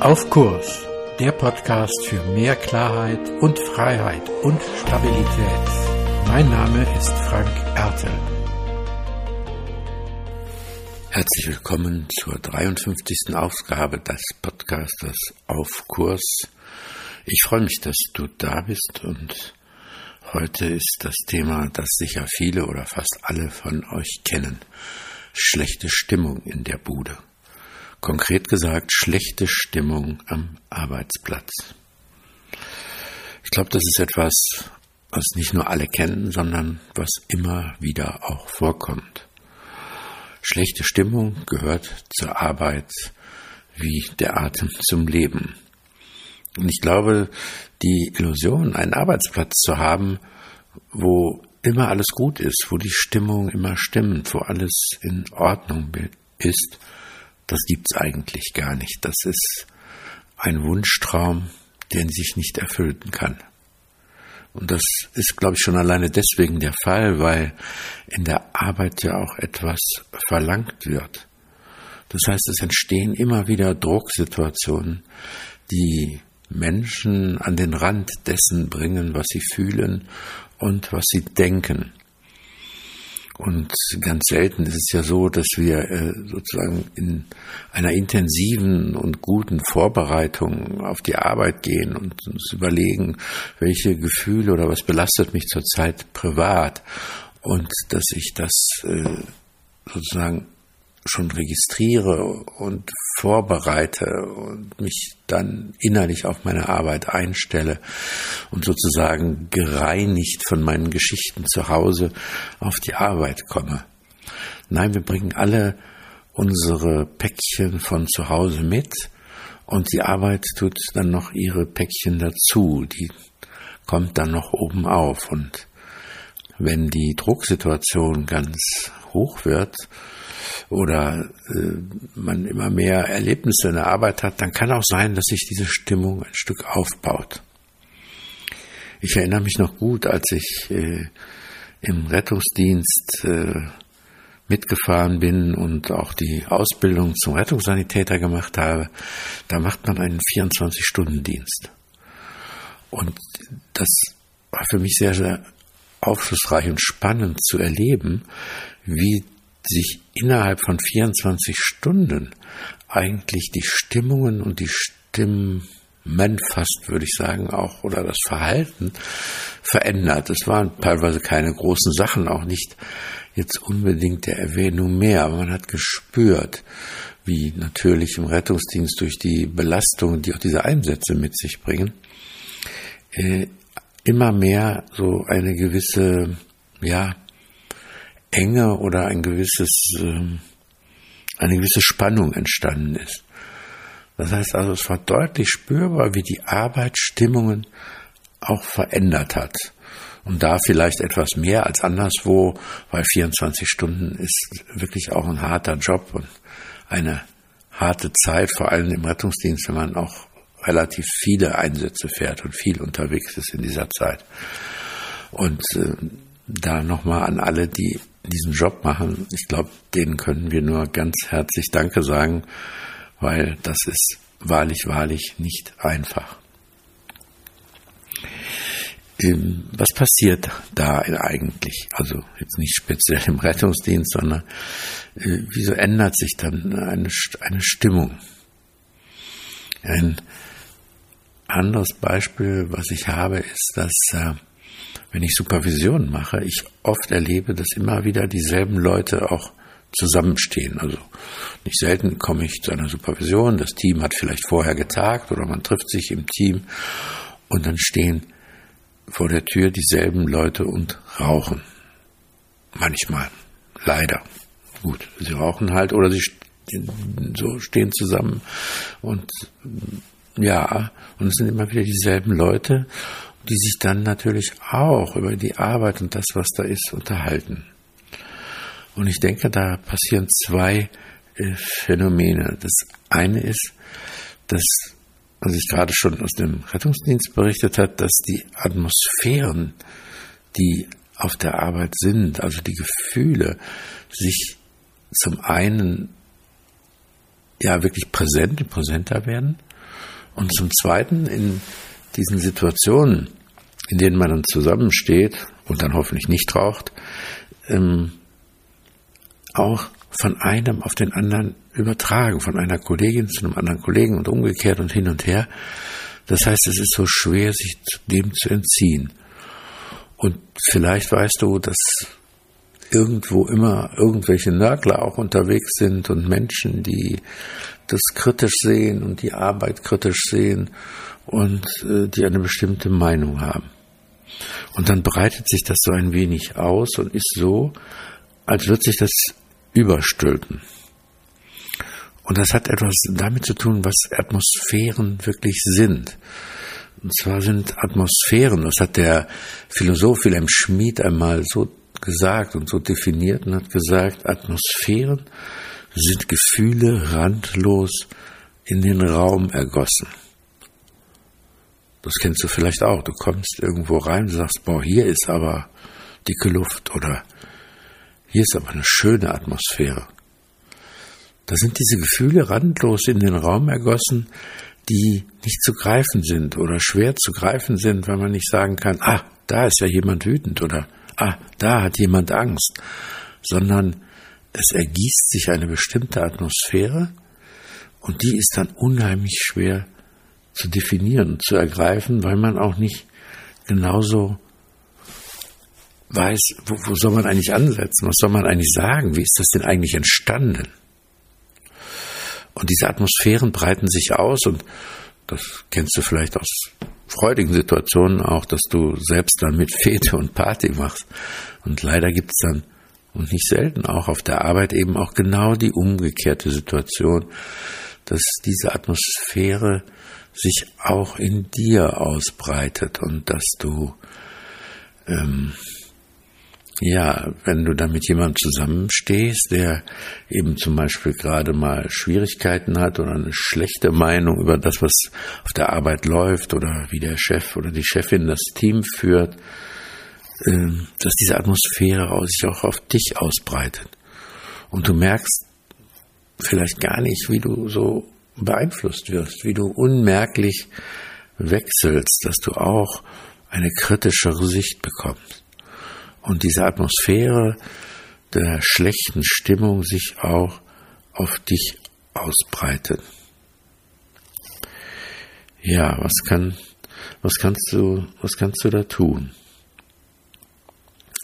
Auf Kurs, der Podcast für mehr Klarheit und Freiheit und Stabilität. Mein Name ist Frank Ertel. Herzlich willkommen zur 53. Ausgabe des Podcasters Auf Kurs. Ich freue mich, dass du da bist und heute ist das Thema, das sicher viele oder fast alle von euch kennen. Schlechte Stimmung in der Bude. Konkret gesagt, schlechte Stimmung am Arbeitsplatz. Ich glaube, das ist etwas, was nicht nur alle kennen, sondern was immer wieder auch vorkommt. Schlechte Stimmung gehört zur Arbeit wie der Atem zum Leben. Und ich glaube, die Illusion, einen Arbeitsplatz zu haben, wo immer alles gut ist, wo die Stimmung immer stimmt, wo alles in Ordnung ist, das gibt's eigentlich gar nicht. Das ist ein Wunschtraum, den sich nicht erfüllen kann. Und das ist, glaube ich, schon alleine deswegen der Fall, weil in der Arbeit ja auch etwas verlangt wird. Das heißt, es entstehen immer wieder Drucksituationen, die Menschen an den Rand dessen bringen, was sie fühlen und was sie denken. Und ganz selten ist es ja so, dass wir äh, sozusagen in einer intensiven und guten Vorbereitung auf die Arbeit gehen und uns überlegen, welche Gefühle oder was belastet mich zurzeit privat. Und dass ich das äh, sozusagen schon registriere und vorbereite und mich dann innerlich auf meine Arbeit einstelle und sozusagen gereinigt von meinen Geschichten zu Hause auf die Arbeit komme. Nein, wir bringen alle unsere Päckchen von zu Hause mit und die Arbeit tut dann noch ihre Päckchen dazu, die kommt dann noch oben auf und wenn die Drucksituation ganz hoch wird, oder äh, man immer mehr Erlebnisse in der Arbeit hat, dann kann auch sein, dass sich diese Stimmung ein Stück aufbaut. Ich erinnere mich noch gut, als ich äh, im Rettungsdienst äh, mitgefahren bin und auch die Ausbildung zum Rettungssanitäter gemacht habe, da macht man einen 24-Stunden-Dienst. Und das war für mich sehr, sehr aufschlussreich und spannend zu erleben, wie sich innerhalb von 24 Stunden eigentlich die Stimmungen und die Stimmen fast, würde ich sagen, auch oder das Verhalten verändert. Es waren teilweise keine großen Sachen, auch nicht jetzt unbedingt der Erwähnung mehr, aber man hat gespürt, wie natürlich im Rettungsdienst durch die Belastungen, die auch diese Einsätze mit sich bringen, äh, immer mehr so eine gewisse, ja, Enge oder ein gewisses, ähm, eine gewisse Spannung entstanden ist. Das heißt also, es war deutlich spürbar, wie die Arbeit Stimmungen auch verändert hat. Und da vielleicht etwas mehr als anderswo, weil 24 Stunden ist wirklich auch ein harter Job und eine harte Zeit, vor allem im Rettungsdienst, wenn man auch relativ viele Einsätze fährt und viel unterwegs ist in dieser Zeit. Und äh, da nochmal an alle, die diesen Job machen, ich glaube, denen können wir nur ganz herzlich Danke sagen, weil das ist wahrlich, wahrlich nicht einfach. Ähm, was passiert da eigentlich? Also jetzt nicht speziell im Rettungsdienst, sondern äh, wieso ändert sich dann eine, Stimmung? Ein anderes Beispiel, was ich habe, ist, dass äh, wenn ich Supervision mache, ich oft erlebe, dass immer wieder dieselben Leute auch zusammenstehen. Also nicht selten komme ich zu einer Supervision, das Team hat vielleicht vorher getagt oder man trifft sich im Team und dann stehen vor der Tür dieselben Leute und rauchen. Manchmal. Leider. Gut, sie rauchen halt oder sie so stehen zusammen und ja, und es sind immer wieder dieselben Leute die sich dann natürlich auch über die Arbeit und das, was da ist, unterhalten. Und ich denke, da passieren zwei äh, Phänomene. Das eine ist, dass, was ich gerade schon aus dem Rettungsdienst berichtet hat, dass die Atmosphären, die auf der Arbeit sind, also die Gefühle, sich zum einen ja wirklich präsent, präsenter werden Und zum Zweiten, in diesen Situationen, in denen man dann zusammensteht und dann hoffentlich nicht raucht, ähm, auch von einem auf den anderen übertragen, von einer Kollegin zu einem anderen Kollegen und umgekehrt und hin und her. Das heißt, es ist so schwer, sich dem zu entziehen. Und vielleicht weißt du, dass irgendwo immer irgendwelche Nörgler auch unterwegs sind und Menschen, die das kritisch sehen und die Arbeit kritisch sehen und äh, die eine bestimmte Meinung haben. Und dann breitet sich das so ein wenig aus und ist so, als würde sich das überstülpen. Und das hat etwas damit zu tun, was Atmosphären wirklich sind. Und zwar sind Atmosphären, das hat der Philosoph Wilhelm Schmid einmal so gesagt und so definiert und hat gesagt, Atmosphären sind Gefühle randlos in den Raum ergossen. Das kennst du vielleicht auch. Du kommst irgendwo rein und sagst, boah, hier ist aber dicke Luft oder hier ist aber eine schöne Atmosphäre. Da sind diese Gefühle randlos in den Raum ergossen, die nicht zu greifen sind oder schwer zu greifen sind, weil man nicht sagen kann, ah, da ist ja jemand wütend oder ah, da hat jemand Angst, sondern es ergießt sich eine bestimmte Atmosphäre und die ist dann unheimlich schwer zu definieren zu ergreifen, weil man auch nicht genauso weiß, wo, wo soll man eigentlich ansetzen, was soll man eigentlich sagen, wie ist das denn eigentlich entstanden? Und diese Atmosphären breiten sich aus und das kennst du vielleicht aus freudigen Situationen auch, dass du selbst dann mit Fete und Party machst. Und leider gibt es dann, und nicht selten auch auf der Arbeit eben auch genau die umgekehrte Situation, dass diese Atmosphäre sich auch in dir ausbreitet und dass du ähm, ja, wenn du dann mit jemandem zusammenstehst, der eben zum Beispiel gerade mal Schwierigkeiten hat oder eine schlechte Meinung über das, was auf der Arbeit läuft oder wie der Chef oder die Chefin das Team führt, ähm, dass diese Atmosphäre sich auch auf dich ausbreitet. Und du merkst vielleicht gar nicht, wie du so beeinflusst wirst, wie du unmerklich wechselst, dass du auch eine kritischere Sicht bekommst und diese Atmosphäre der schlechten Stimmung sich auch auf dich ausbreitet. Ja, was kann, was kannst du, was kannst du da tun?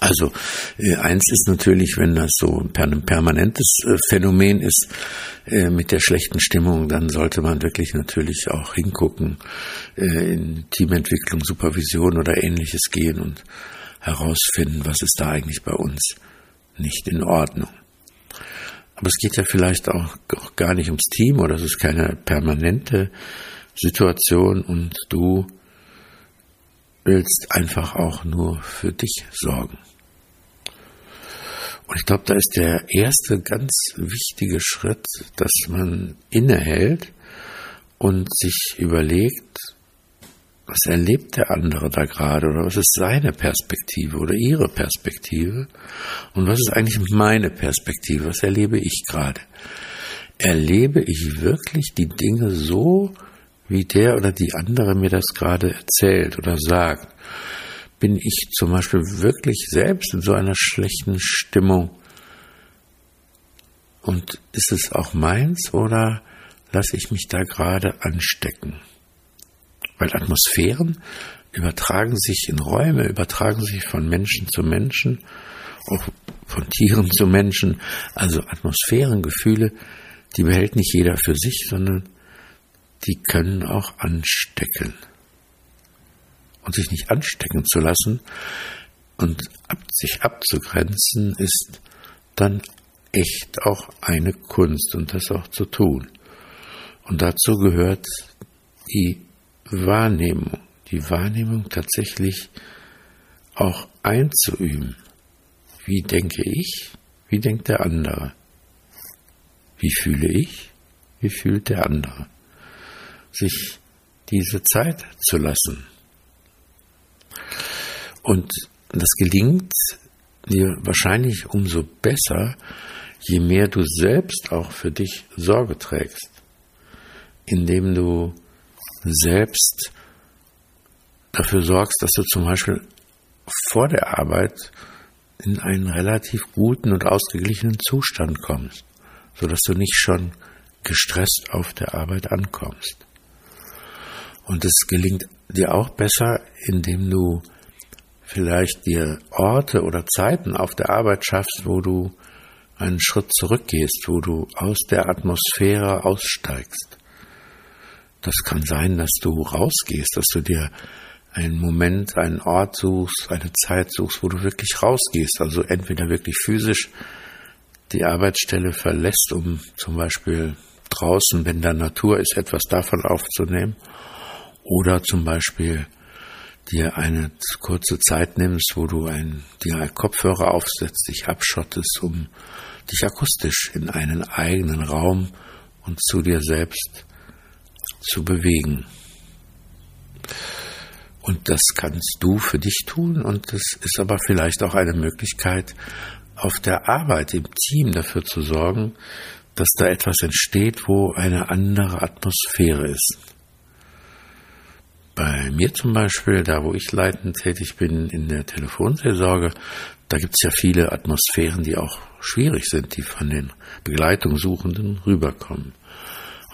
Also äh, eins ist natürlich, wenn das so ein permanentes äh, Phänomen ist äh, mit der schlechten Stimmung, dann sollte man wirklich natürlich auch hingucken, in Teamentwicklung, Supervision oder ähnliches gehen und herausfinden, was ist da eigentlich bei uns nicht in Ordnung. Aber es geht ja vielleicht auch gar nicht ums Team oder es ist keine permanente Situation und du willst einfach auch nur für dich sorgen. Und ich glaube, da ist der erste ganz wichtige Schritt, dass man innehält und sich überlegt, was erlebt der andere da gerade oder was ist seine Perspektive oder ihre Perspektive und was ist eigentlich meine Perspektive, was erlebe ich gerade? Erlebe ich wirklich die Dinge so, wie der oder die andere mir das gerade erzählt oder sagt? Bin ich zum Beispiel wirklich selbst in so einer schlechten Stimmung? Und ist es auch meins oder lasse ich mich da gerade anstecken? Weil Atmosphären übertragen sich in Räume, übertragen sich von Menschen zu Menschen, auch von Tieren zu Menschen. Also Atmosphärengefühle, die behält nicht jeder für sich, sondern die können auch anstecken. Und sich nicht anstecken zu lassen und ab, sich abzugrenzen, ist dann echt auch eine Kunst und das auch zu tun. Und dazu gehört die Wahrnehmung, die Wahrnehmung tatsächlich auch einzuüben. Wie denke ich? Wie denkt der andere? Wie fühle ich? Wie fühlt der andere? Sich diese Zeit zu lassen. Und das gelingt dir wahrscheinlich umso besser, je mehr du selbst auch für dich Sorge trägst indem du selbst dafür sorgst, dass du zum Beispiel vor der Arbeit in einen relativ guten und ausgeglichenen Zustand kommst, so dass du nicht schon gestresst auf der Arbeit ankommst. Und es gelingt dir auch besser, indem du vielleicht dir Orte oder Zeiten auf der Arbeit schaffst, wo du einen Schritt zurückgehst, wo du aus der Atmosphäre aussteigst. Das kann sein, dass du rausgehst, dass du dir einen Moment, einen Ort suchst, eine Zeit suchst, wo du wirklich rausgehst, also entweder wirklich physisch die Arbeitsstelle verlässt, um zum Beispiel draußen, wenn da Natur ist, etwas davon aufzunehmen, oder zum Beispiel dir eine kurze Zeit nimmst, wo du ein, dir Kopfhörer aufsetzt, dich abschottest, um dich akustisch in einen eigenen Raum und zu dir selbst zu bewegen. Und das kannst du für dich tun und es ist aber vielleicht auch eine Möglichkeit, auf der Arbeit im Team dafür zu sorgen, dass da etwas entsteht, wo eine andere Atmosphäre ist. Bei mir zum Beispiel, da wo ich leitend tätig bin in der Telefonseelsorge, da gibt es ja viele Atmosphären, die auch schwierig sind, die von den Begleitungssuchenden rüberkommen.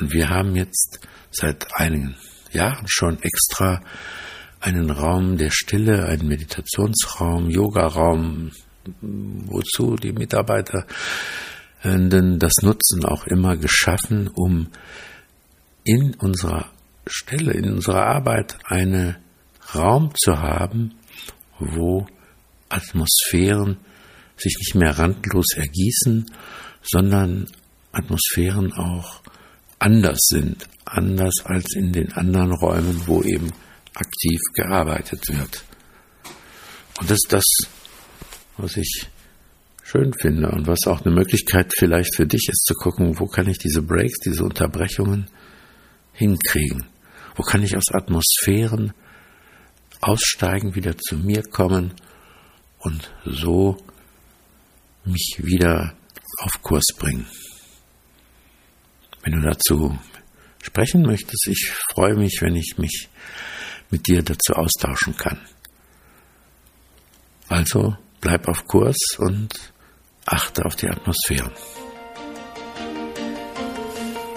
Und wir haben jetzt seit einigen Jahren schon extra einen Raum der Stille, einen Meditationsraum, Yogaraum, wozu die Mitarbeiter das Nutzen auch immer geschaffen, um in unserer Stelle, in unserer Arbeit einen Raum zu haben, wo Atmosphären sich nicht mehr randlos ergießen, sondern Atmosphären auch anders sind, anders als in den anderen Räumen, wo eben aktiv gearbeitet wird. Und das ist das, was ich schön finde und was auch eine Möglichkeit vielleicht für dich ist zu gucken, wo kann ich diese Breaks, diese Unterbrechungen hinkriegen? Wo kann ich aus Atmosphären aussteigen, wieder zu mir kommen und so mich wieder auf Kurs bringen? Wenn du dazu sprechen möchtest, ich freue mich, wenn ich mich mit dir dazu austauschen kann. Also bleib auf Kurs und achte auf die Atmosphären.